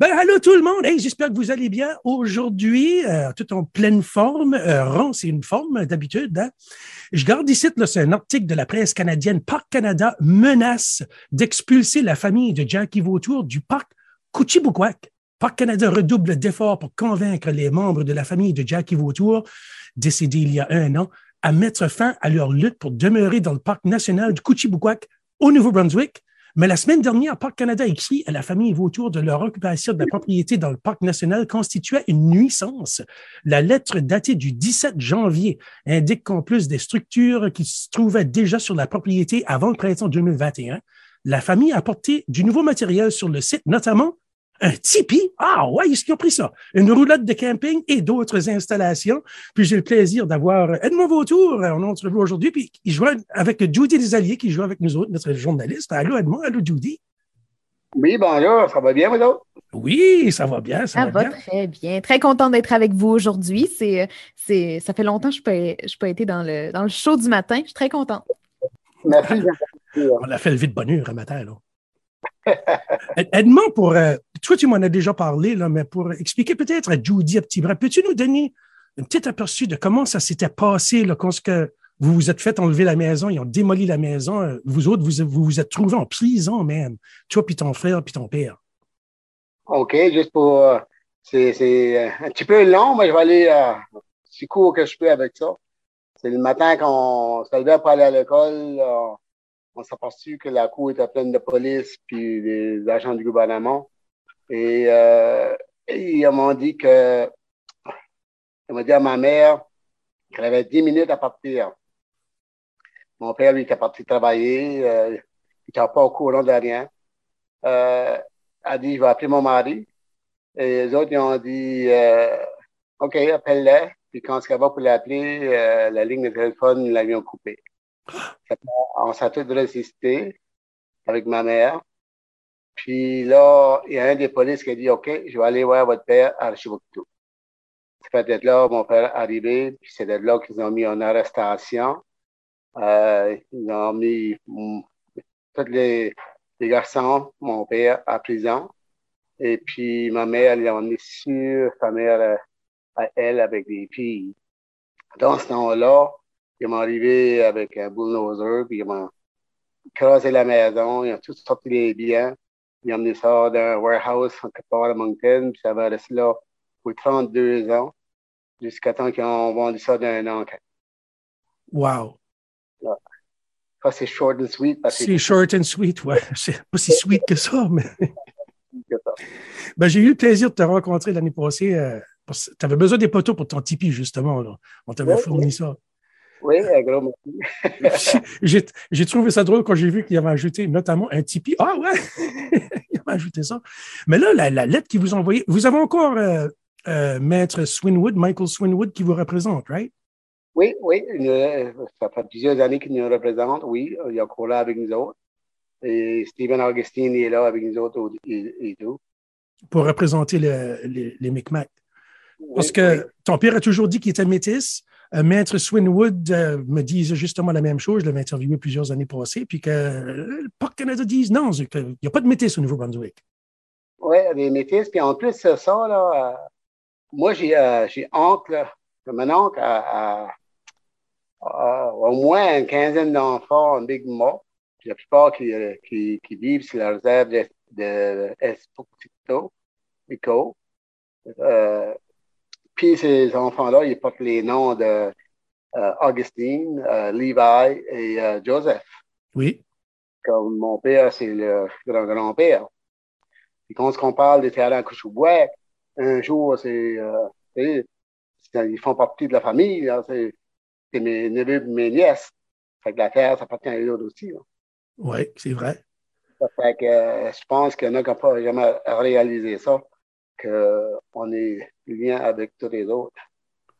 Ben, allô tout le monde. Hey, j'espère que vous allez bien aujourd'hui, euh, tout en pleine forme. Euh, c'est une forme d'habitude. Hein? Je garde ici, c'est un article de la presse canadienne. Parc Canada menace d'expulser la famille de Jackie Vautour du parc Couchibukwak. Parc Canada redouble d'efforts pour convaincre les membres de la famille de Jackie Vautour, décédé il y a un an, à mettre fin à leur lutte pour demeurer dans le parc national du Couchibukwak au Nouveau-Brunswick mais la semaine dernière, Parc Canada écrit à la famille Vautour de leur occupation de la propriété dans le parc national constituait une nuisance. La lettre datée du 17 janvier indique qu'en plus des structures qui se trouvaient déjà sur la propriété avant le printemps 2021, la famille a apporté du nouveau matériel sur le site, notamment un tipi. Ah ouais, est-ce qu'ils ont pris ça? Une roulotte de camping et d'autres installations. Puis j'ai le plaisir d'avoir Edmond Vautour en entrevue aujourd'hui. Puis il joue avec Judy Desalliés qui joue avec nous autres, notre journaliste. Allô Edmond, allô Judy? Oui, bonjour, ça va bien, vous autres? Oui, ça va bien, ça, va, très bien. Très contente d'être avec vous aujourd'hui. C'est, c'est, ça fait longtemps que je n'ai pas, été dans le, dans le show du matin. Je suis très contente. Merci. On a fait le vide bonheur un matin, là. Edmond, pour, euh, toi, tu m'en as déjà parlé, là, mais pour expliquer peut-être à Judy, à petit bras, peux-tu nous donner un petit aperçu de comment ça s'était passé là, quand vous vous êtes fait enlever la maison, ils ont démoli la maison, euh, vous autres, vous vous, vous êtes trouvés en prison même, toi, puis ton frère, puis ton père? OK, juste pour. Euh, c'est un petit peu long, mais je vais aller si court que je peux avec ça. C'est le matin qu'on se levait pour aller à l'école s'est aperçu que la cour était pleine de police puis des agents du gouvernement? Et, euh, ils m'ont dit que, ils m'ont dit à ma mère qu'elle avait 10 minutes à partir. Mon père, lui, était parti travailler. Euh, il n'était pas au courant de rien. Euh, a dit, je vais appeler mon mari. Et les autres, ils ont dit, euh, OK, appelle-le. Puis quand elle va pour l'appeler, euh, la ligne de téléphone, ils l'avaient coupée. On s'est tous résisté avec ma mère. Puis là, il y a un des polices qui a dit, OK, je vais aller voir votre père à Archibouctou. C'est peut-être là mon père est arrivé, puis c'est de là qu'ils ont mis en arrestation. Euh, ils ont mis mm, tous les, garçons, mon père, à prison. Et puis ma mère, ils ont mis sur sa mère euh, à elle avec des filles. Dans ce temps-là, ils m'ont arrivé avec un bulldozer, puis ils m'ont crasé la maison, ils ont tout sorti les biens. Ils ont amené ça dans un warehouse en quelque part à Moncton, puis ça va rester là pour 32 ans, jusqu'à temps qu'ils ont vendu ça d'un an. Wow. Ça, c'est short and sweet. C'est short and sweet, ouais. C'est pas si sweet que ça, mais. ben, j'ai eu le plaisir de te rencontrer l'année passée. Euh, tu avais besoin des poteaux pour ton Tipeee, justement. Là. On t'avait fourni ça. Oui, un gros merci. j'ai trouvé ça drôle quand j'ai vu qu'il avait ajouté notamment un Tipeee. Ah ouais, il avait ajouté ça. Mais là, la, lettre qu'il vous a envoyée, vous avez encore euh, euh, Maître Swinwood, Michael Swinwood, qui vous représente, right? Oui, oui. ça fait plusieurs années qu'il nous représente, oui. Il est encore là avec nous autres. Et Stephen Augustine est là avec nous autres et, tout. Pour représenter les, les Micmacs. Parce que ton père a toujours dit qu'il était métis. Euh, Maître Swinwood euh, me disait justement la même chose. Je l'avais interviewé plusieurs années passées. Puis que euh, le Parc Canada dise non, il n'y a pas de métis au Nouveau-Brunswick. Oui, des métis. Puis en plus, ça, là, moi, j'ai oncle, mon oncle a, au moins une quinzaine d'enfants en Big Mo. La plupart qui, qui, qui, vivent sur la réserve de, de Esposito, Pico. Puis ces enfants-là, ils portent les noms de euh, Augustine, euh, Levi et euh, Joseph. Oui. Comme mon père, c'est le grand-grand-père. Puis quand on parle des terrains à un jour, c'est, ils font partie de la famille. C'est mes neveux et mes nièces. Fait que la terre, ça appartient à eux aussi. Oui, c'est vrai. fait que je pense qu'il y en a qui n'ont pas jamais réalisé ça qu'on est lien avec tous les autres.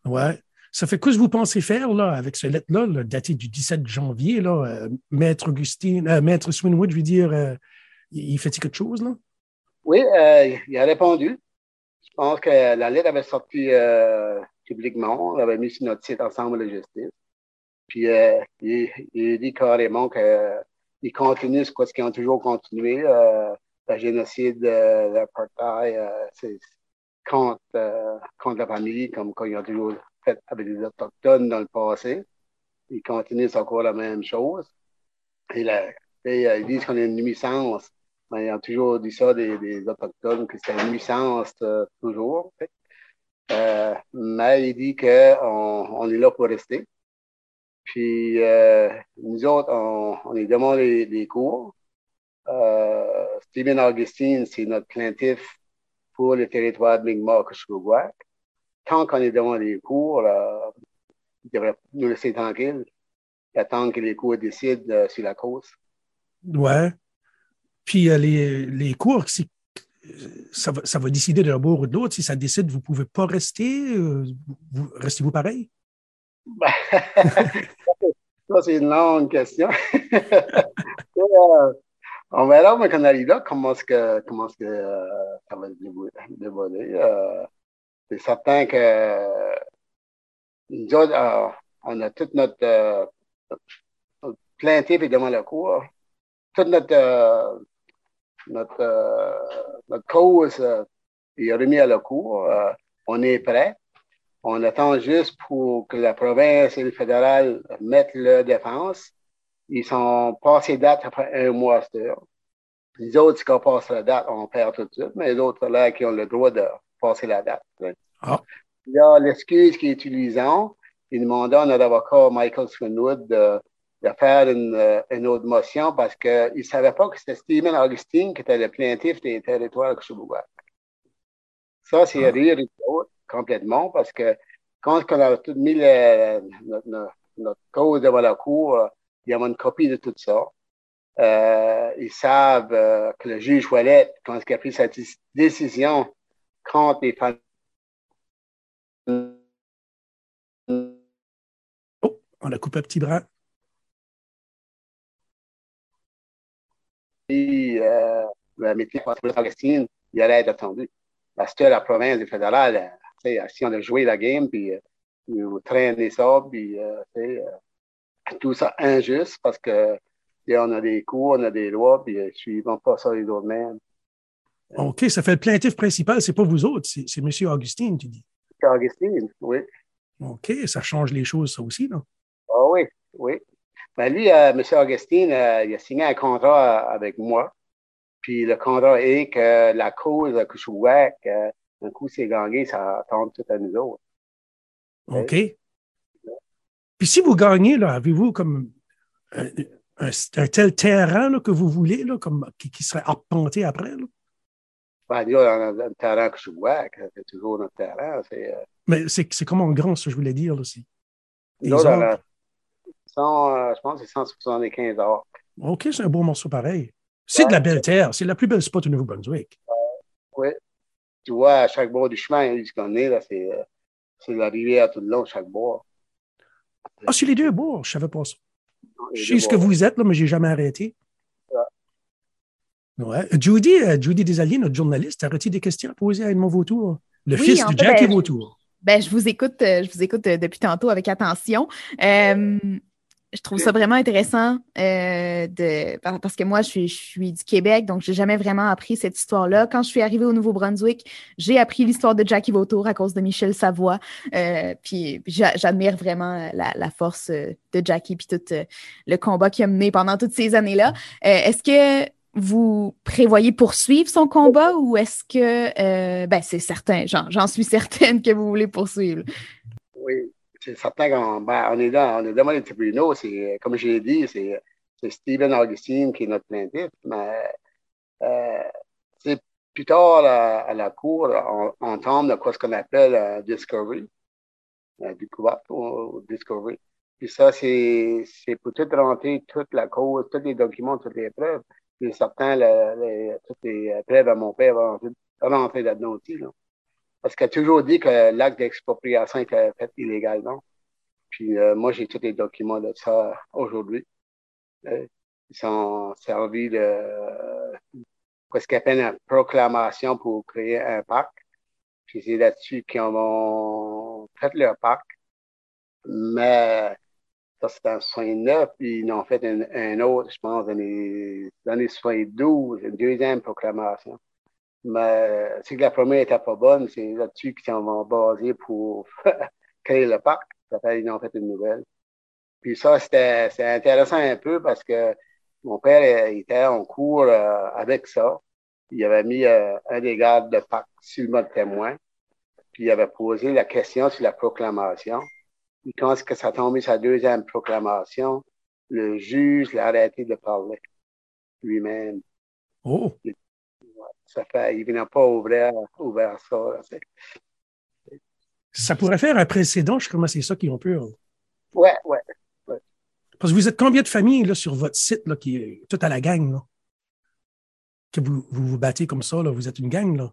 Ouais. Ça fait quoi que vous pensez faire là, avec ce lettre-là, daté du 17 janvier, là, euh, Maître Augustine, euh, Maître Swinwood, je veux dire, euh, il fait-il quelque chose, là? Oui, il a répondu. Je pense que la lettre avait sorti publiquement. On avait mis sur notre site Ensemble de justice. Puis il, il, dit carrément qu'il continue ce qu'ils ont toujours continué le génocide, l'apartheid, c'est contre, contre la famille, comme quand ils ont toujours fait avec les Autochtones dans le passé. Ils continuent encore la même chose. Et, ils disent qu'on est une nuisance. Mais ils ont toujours dit ça des, Autochtones, que c'est une nuisance toujours. mais il dit qu'on on est là pour rester. Puis euh, nous autres, on, on est devant les, cours. Euh, Stephen Augustine, c'est notre plaintif pour le territoire de Mi'kmaq Tant qu'on est devant les cours, il devrait nous laisser tranquilles et attendre que les cours décident euh, sur la cause. Ouais. Puis les, les cours, ça va, ça va décider d'un bord ou de l'autre. Si ça décide, vous ne pouvez pas rester. Restez-vous pareil? Ben, ça, c'est une longue question. Euh, on verra quand on arrive là comment est-ce que, que euh, ça va se dévoiler. Euh, c'est certain que nous autres, on a toute notre, notre plaintif devant la cour. Toute notre, notre, notre cause est remise à la cour. on est prêt. On attend juste pour que la province et le fédéral mettent leur défense. Ils sont passés date après un mois. Les autres, qui passent la date, on perd tout de suite, mais les autres là qui ont le droit de passer la date. Ah. Il y a l'excuse qu'ils utilisent. Ils demandent à notre avocat Michael Swinwood de, faire une, autre motion parce qu'ils ne savaient pas que c'était Stephen Augustine qui était le plaintif des territoires de Chibougac. Ça, c'est ah. rire complètement parce que quand on a tout mis notre, cause devant la cour, il y a une copie de tout ça. Euh, ils savent euh, que le juge Ouellet, quand il a pris cette décision contre les femmes. Oh, on a coupé un petit bras. Et euh, le métier de Augustine, il allait être attendu. Parce que la province du fédéral si on a joué la game, puis euh, traîner ça, puis euh, euh, tout ça injuste parce que on a des cours, on a des lois, puis suivons pas ça les autres mêmes. OK, ça fait le plaintif principal, c'est pas vous autres, c'est M. Augustine, tu dis. Augustine, oui. OK, ça change les choses, ça aussi, non? Ah oui, oui. Ben lui, M. Augustine, il a signé un contrat avec moi. Puis le contrat est que la cause je vois, un coup, c'est gagné, ça tombe tout à nous autres. OK. Puis si vous gagnez, là, avez-vous comme un, tel terrain que vous voulez, là, comme, qui, serait arpenté après? Là? Ben, il y a un, terrain que je vois, c'est toujours notre terrain. Euh, Mais c'est comment grand, ça, je voulais dire aussi? Là, euh, je pense que c'est 175 heures. OK, c'est un beau morceau pareil. C'est de la belle terre. C'est la plus belle spot au Nouveau-Brunswick. oui tu vois, à chaque bord du chemin, ce qu'on est, là, c'est, euh, c'est la rivière tout le long, chaque bord. Ah, c'est les deux bords, je savais pas ça. je sais ce que vous êtes, là, mais j'ai jamais arrêté. Ouais. Judy, euh, Judy Desalliers, notre journaliste, a-t-il des questions à poser à Edmond Vautour? Le fils de Jackie ben, Vautour. Ben, je vous écoute, euh, je vous écoute depuis tantôt avec attention. Euh, je trouve ça vraiment intéressant euh, de, parce que moi, je suis, je suis du Québec, donc je n'ai jamais vraiment appris cette histoire-là. Quand je suis arrivée au Nouveau-Brunswick, j'ai appris l'histoire de Jackie Vautour à cause de Michel Savoie. Euh, puis j'admire vraiment la, force euh, de Jackie puis tout le combat qu'il a mené pendant toutes ces années-là. est-ce que vous prévoyez poursuivre son combat ou est-ce que, ben c'est certain, j'en suis certaine que vous voulez poursuivre? Oui, c'est certain qu'on ben, on est dans, on est devant les tribunaux. C'est, comme je l'ai dit, c'est, Stephen Augustine qui est notre plaintif. Mais euh, plus tard à, la cour, on, on tombe ce qu'on appelle un discovery, découverte ou discovery. Puis ça, c'est, c'est pour tout rentrer, toute la cause, tous les documents, toutes les preuves. Puis certains, toutes les preuves à mon père vont rentrer là-dedans aussi. Là. Parce qu'elle a toujours dit que l'acte d'expropriation était fait illégalement. Puis euh, moi, j'ai tous les documents de ça aujourd'hui. Euh, ils sont servis de ce qu'on appelle une proclamation pour créer un parc. Puis c'est là-dessus qu'ils ont fait leur parc. Mais Ça, c'était en 69, puis ils ont fait un, autre, je pense, dans les années 72, une deuxième proclamation. Mais c'est que la première n'était pas bonne, c'est là-dessus qu'ils sont basés pour créer le parc. Ça fait, ils ont fait une nouvelle. Puis ça, c'était intéressant un peu parce que mon père était en cours euh, avec ça. Il avait mis euh, un des gardes de parc sur le mode témoin. Puis il avait posé la question sur la proclamation. Puis quand que ça a tombé sa deuxième proclamation, le juge l'a arrêté de parler lui-même. Oh! Ça fait, il venait pas ouvrir, ouvrir ça. ça pourrait faire un précédent, je crois que c'est ça qu'ils ont pu. Hein. Ouais, ouais, Parce que vous êtes combien de familles là, sur votre site là, qui est tout à la gang? Là? Que vous, vous, vous battez comme ça, là, vous êtes une gang, là?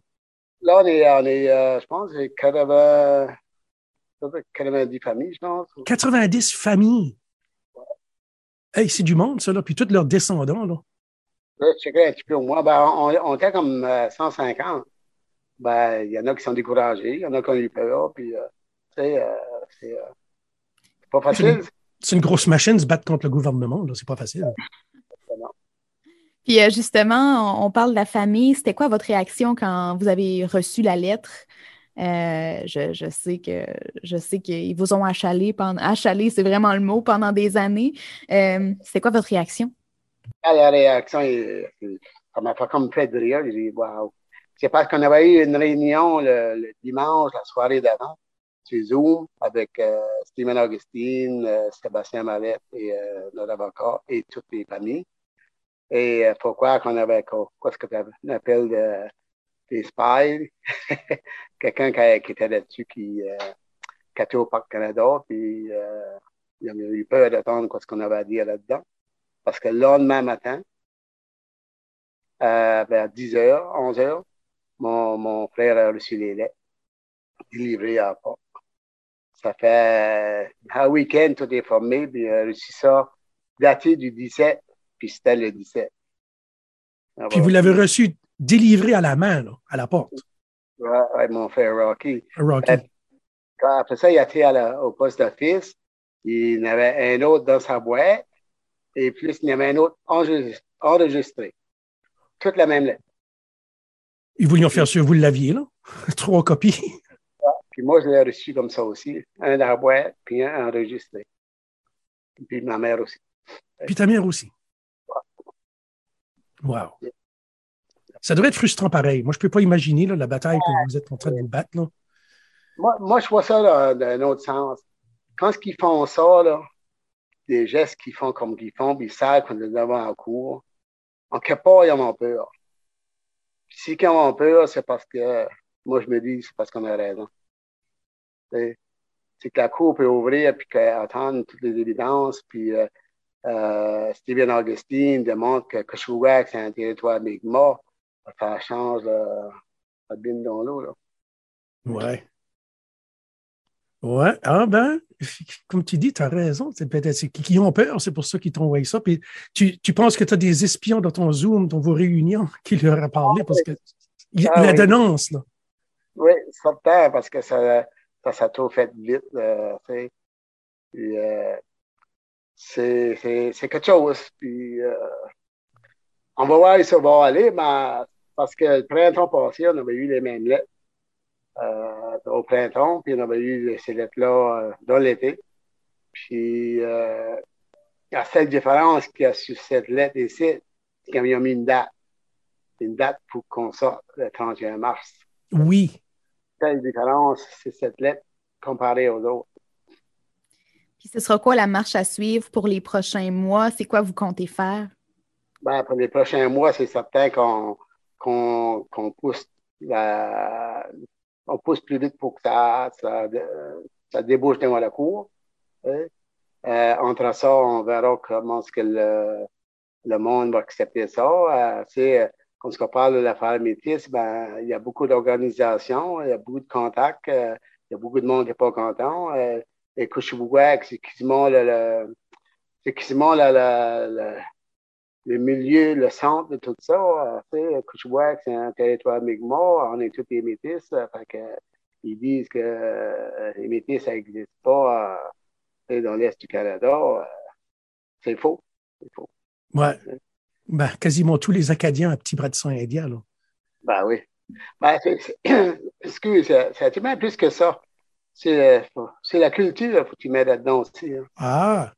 Là, on est, on est euh, je pense, 80, 90 familles, je pense. 90 familles? Hey, c'est du monde, ça, là, puis tous leurs descendants, là. Je sais un petit peu moins. Ben, on, on était comme 150. Euh, ben, il y en a qui sont découragés, il y en a qui ont eu peur, puis, euh, tu sais, euh, c'est pas facile. C'est une, grosse machine se battre contre le gouvernement, là, c'est pas facile. Puis justement, on, parle de la famille. C'était quoi votre réaction quand vous avez reçu la lettre? je, je, sais que je sais qu'ils vous ont achalé pendant achalé, c'est vraiment le mot pendant des années. C'était quoi votre réaction? La réaction, ça m'a fait comme fait de rire. J'ai dit, waouh. C'est parce qu'on avait eu une réunion le, dimanche, la soirée d'avant, sur Zoom, avec euh, Augustine, euh, Sébastien Mallette et euh, notre avocat et toutes les familles. Et pourquoi qu'on avait, quoi, ce qu'on appelle des spies, quelqu'un qui, qui, était là-dessus, qui, qui était au Parc Canada, puis il a eu peur d'attendre ce qu'on avait à dire là-dedans. Parce que le lendemain matin, euh, vers 10 h 11 h mon, mon, frère a reçu les lettres délivrées à Pâques. Ça fait un week-end, tout est formé, puis il a reçu ça daté du 17, puis c'était le 17. puis vous l'avez reçu délivré à la main, là, à la porte. Oui, ouais, mon frère Rocky. Rocky. Euh, après ça, il a été au poste d'office. Il y en avait un autre dans sa boîte et plus il y avait un autre enregistré. Toute la même lettre. Ils voulaient faire sûr vous l'aviez, là? Trois copies. Puis moi, je l'ai reçu comme ça aussi. Un dans la boîte, puis un enregistré. Puis ma mère aussi. Puis ta mère aussi. Wow. Ça devrait être frustrant pareil. Moi, je ne peux pas imaginer la bataille que vous êtes en train de battre. Là. Moi, moi, je vois ça d'un autre sens. Quand ils font ça, là, des gestes qu'ils font comme qu'ils font, puis ils savent qu'on est devant en cours. En quelque part, ils ont peur. si ils ont peur, c'est parce que, moi, je me dis, c'est parce qu'on a raison. C'est que la cour peut ouvrir, puis attendre toutes les évidences, puis euh, euh, Stephen Augustine démontre que Kashouak, c'est un territoire Mi'kmaq, ça change la bine dans l'eau. Ouais. Ouais, ah ben, comme tu dis, tu as raison. C'est peut-être qui ont peur, c'est pour ça qu'ils t'ont envoyé ça. Puis tu, tu penses que tu as des espions dans ton Zoom, dans vos réunions, qui leur a parlé? Parce que il, ah, la dénonce, là. Oui, certain, parce que ça, ça s'est trop fait vite. Euh, euh, c'est quelque chose. Puis, euh, on va voir où ça va aller, mais parce que le printemps passé, on avait eu les mêmes lettres au printemps, puis on avait eu ces lettres-là euh, dans l'été. Puis, euh, la seule différence qu'il y a sur cette lettre ici, c'est qu'ils ont mis une date. Une date pour qu'on sorte le 31 mars. Oui. La seule différence, c'est cette lettre comparée aux autres. Puis ce sera quoi la marche à suivre pour les prochains mois? C'est quoi vous comptez faire? Ben, pour les prochains mois, c'est certain qu'on qu'on pousse la, on pousse plus vite pour que ça, ça, débouche devant la cour. Euh, entre ça, on verra comment ce que le, le monde va accepter ça. Euh, quand on parle de l'affaire métis, ben, il y a beaucoup d'organisations, il y a beaucoup de contacts, euh, il y a beaucoup de monde qui n'est pas content. Euh, et Kushibouak, c'est quasiment le, le c'est quasiment le, le, le milieu, le centre de tout ça. Euh, tu sais, c'est un territoire Mi'kmaq, on est tous les métis. Euh, fait que, ils disent que euh, les métis, ça n'existe pas. dans l'Est du Canada, euh, c'est faux. C'est faux. Ouais. Ben, quasiment tous les Acadiens à petit bras de sang indien, là. Ben oui. Ben, excuse, c'est même plus que ça. C'est la culture, faut que tu mets là-dedans aussi. Hein. Ah!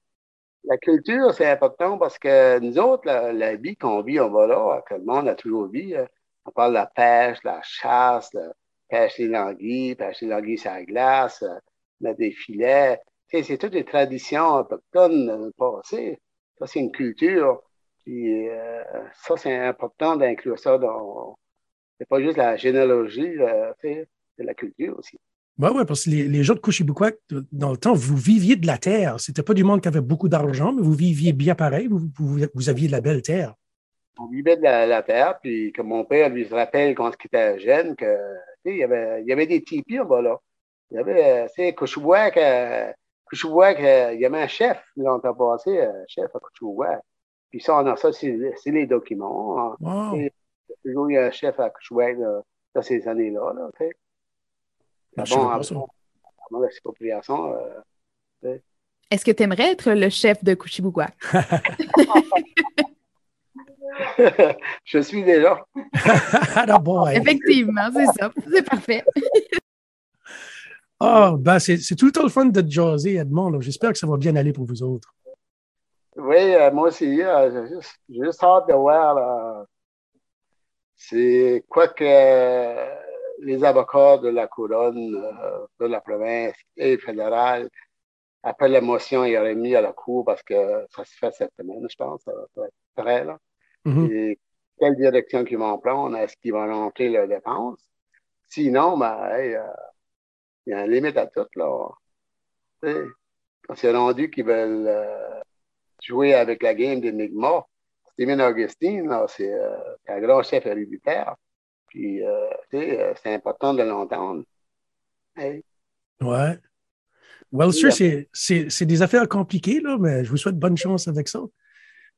La culture, c'est important parce que nous autres, la, vie qu'on vit, on va là, que le monde a toujours vu. Hein. On parle de la pêche, la chasse, la pêche des languilles, pêche des languilles sur la glace, euh, mettre des filets. c'est toutes des traditions autochtones passées. Ça, c'est une culture. Puis, euh, ça, c'est important d'inclure ça dans. C'est pas juste la généalogie, euh, c'est la culture aussi. Oui, oui, parce que les, gens de Couchibukwak, dans le temps, vous viviez de la terre. C'était pas du monde qui avait beaucoup d'argent, mais vous viviez bien pareil. Vous, vous, aviez de la belle terre. On vivait de la, terre, puis comme mon père lui se rappelle quand il était jeune, que il y avait, il y avait des tipis là là. Il y avait, tu sais, euh, euh, il y avait un chef longtemps passé, un euh, chef à Couchibukwak. Puis ça, on a ça, c'est les documents. Wow. Il y a toujours un chef à Couchibukwak dans ces années-là. Là, ah bon, avant, l'expropriation. Euh, Est-ce que tu aimerais être le chef de Kuchibugwa? Je suis déjà. Effectivement, c'est ça. C'est parfait. oh, ben c'est tout le temps le fun de jaser, Edmond. J'espère que ça va bien aller pour vous autres. Oui, euh, moi aussi. Euh, j'ai juste, juste, hâte de voir. c'est quoi que les avocats de la couronne, euh, de la province et fédérale, après l'émotion, ils auraient mis à la cour parce que ça se fait cette semaine, je pense, ça va être prêt, là. Mm-hmm. Et quelle direction qu'ils vont prendre? Est-ce qu'ils vont rentrer leurs dépenses? Sinon, ben, euh, il y a une limite à tout, là. quand c'est rendu qu'ils veulent euh, jouer avec la game d'Enigma, Stephen Augustine, c'est un grand chef héréditaire. Puis, euh, euh, c'est important de l'entendre. Ouais. Well, sûr, c'est des affaires compliquées, là, mais je vous souhaite bonne chance avec ça.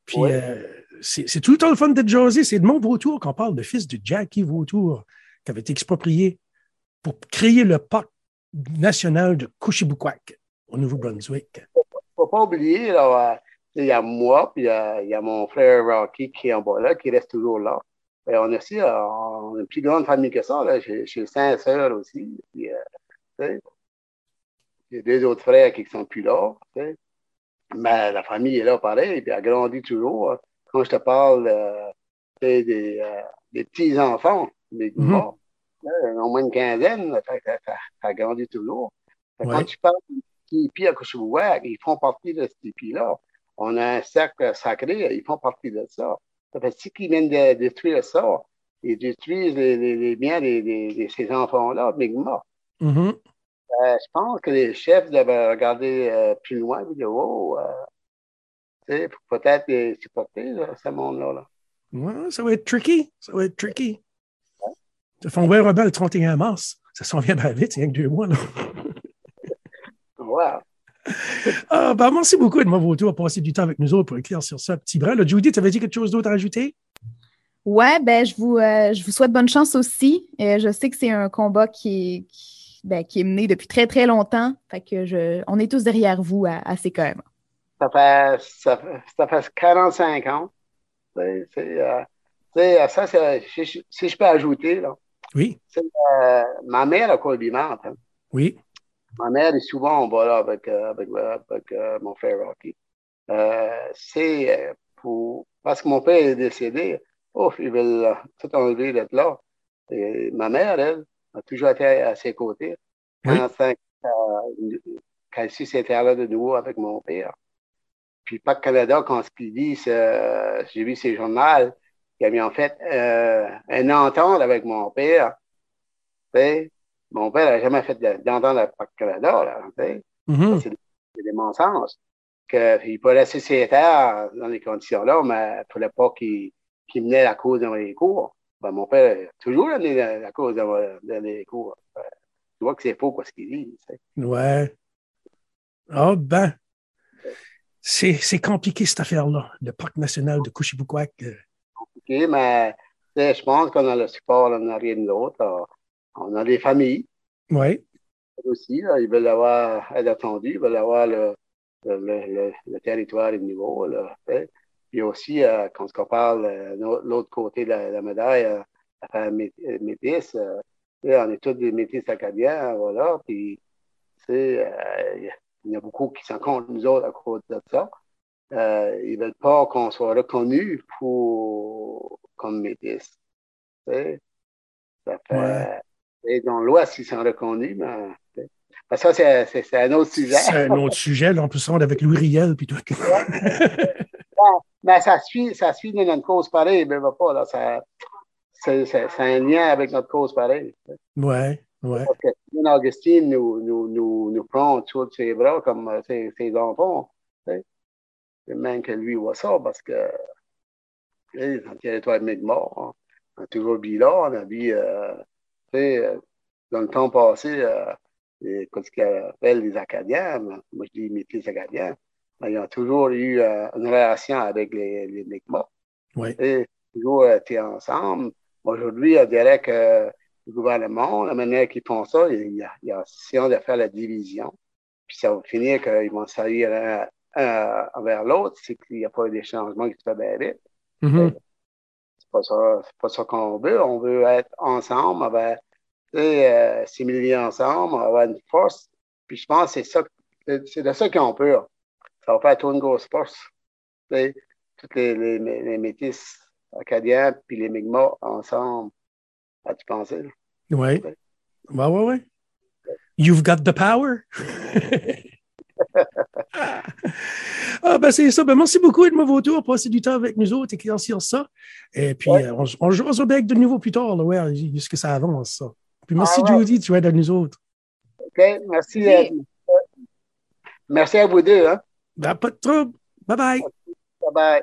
Puis, euh, c'est tout le temps le fun d'être jasé. C'est de mon Vautour qu'on parle, le fils de Jackie Vautour, qui avait été exproprié pour créer le parc national de Couchibukwak, au Nouveau-Brunswick. Il ne faut pas oublier, là, il y a moi, puis il y a, il y a mon frère Rocky qui est en bas là, qui reste toujours là. Et on aussi une plus grande famille que ça. J'ai cinq sœurs aussi. Puis, euh, j'ai deux autres frères qui ne sont plus là. Mais la famille est là pareil, puis elle grandit toujours. Quand je te parle euh, des, des petits-enfants, des mm -hmm. au moins une quinzaine, ça, grandit toujours. Quand tu parles des tipis à Couchououac, ils font partie de ce tipi-là. On a un cercle sacré, ils font partie de ça. Ça fait si qu'ils viennent de détruire ça, ils détruisent les, les, biens de, ces enfants-là, Mi'kmaq. Mm-hmm. Euh, je pense que les chefs devaient regarder euh, plus loin et dire Oh, euh, peut-être les supporter, ce monde-là. Ouais, ça va être tricky. Ça va être tricky. Ouais. Ça fait un rebelle le 31 mars. Ça s'en vient bien vite, il y a que deux mois. Là. wow. Ah, ben, merci beaucoup, Edmond Vautour, à passer du temps avec nous autres pour écrire sur ça. Petit bras. Judy, tu avais dit quelque chose d'autre à ajouter? Ouais, ben, je vous, euh, je vous souhaite bonne chance aussi. Euh, je sais que c'est un combat qui est, ben, qui, est mené depuis très, très longtemps. Fait que je, on est tous derrière vous à, à CKM. Ça fait, ça, fait, ça fait 45 ans. C'est, euh, ça, si, si, je peux ajouter, là. Oui. ma mère a quoi. Hein. Oui. Ma mère est souvent en bas avec, euh, avec, euh, avec euh, mon frère Rocky. c'est pour parce que mon père est décédé. Oh, ils veulent tout enlever d'être là. Et ma mère, elle, a toujours été à ses côtés. Oui. Quand elle s'est là de nouveau avec mon père. Puis pas Canada, quand ce dit, j'ai vu ses journaux, il a mis en fait euh, une entente avec mon père. Mon père n'a jamais fait d'entendre le Parc Canada. Là, mm-hmm. C'est des mensonges. Il peut laisser ses terres dans les conditions-là, mais il ne fallait pas qu'il qu menait la cause dans les cours. Ben, mon père a toujours mené la, cause dans, les cours. tu vois que c'est faux ce qu'il dit. Ouais. Ah ben, c'est compliqué cette affaire-là, le parc national de Couchibukwak. C'est euh. compliqué, mais je pense qu'on a le support, on n'a rien d'autre. On a des familles. Oui. Aussi, ils veulent avoir, être attendus, ils veulent avoir le, le, le, territoire est nouveau. Là, Puis aussi, euh, quand on parle euh, de l'autre côté de la, médaille, euh, métis, on est tous des métis acadiens, voilà. Puis, il y a beaucoup qui sont contre nous autres à cause de ça. ils ne veulent pas qu'on soit reconnu pour, comme métis. Ça fait, Et dans l'Ouest, ils sont reconnus, mais ça, c'est un autre sujet. C'est un autre sujet, là, en plus, avec Louis Riel puis tout. mais ça suit, ça suit de notre cause pareille, mais pas, là, ça, c'est un lien avec notre cause pareille. Oui, oui. Parce que Augustine nous, nous, nous, nous prend tous ses bras comme euh, ses, ses enfants. C'est même que lui voit ça parce que dans le territoire mort, on a toujours vu là, on a vu, euh, euh, dans le temps passé, euh, ce qu'on appelle les Acadiens, moi je dis métis acadiens, ils ont toujours eu euh, une relation avec les, les Mi'kmaq. Oui. Et toujours été ensemble. Aujourd'hui, on dirait que le gouvernement, la manière qu'ils font ça, il y a, il y a de faire la division. Puis ça va finir qu'ils vont salir un, un envers l'autre, c'est qu'il n'y a pas eu des changements qui se font bien vite. Mm-hmm. C'est pas ça, pas ça qu'on veut. On veut être ensemble avec euh, s'immuniser ensemble, avoir une force. Puis je pense que c'est ça, c'est de ça qu'on peut. Ça va faire tout une grosse force. T'sais, toutes les, les, les, métis acadiens puis les Mi'kmaq ensemble. As-tu pensé? Oui. Oui, oui, oui. You've got the power. ah, ben c'est ça. Ben, merci beaucoup, Edmond Vautour, pour passer du temps avec nous autres, sur ça. Et puis, ouais. euh, on, on jouera sur avec de nouveau plus tard, là, ouais, jusqu'à ça avance, ça. Puis merci, ah, ouais. Judy, tu es de nous autres. OK, merci. Oui. Euh, merci à vous deux. Hein? Ben, pas de trouble. Bye bye. Bye bye.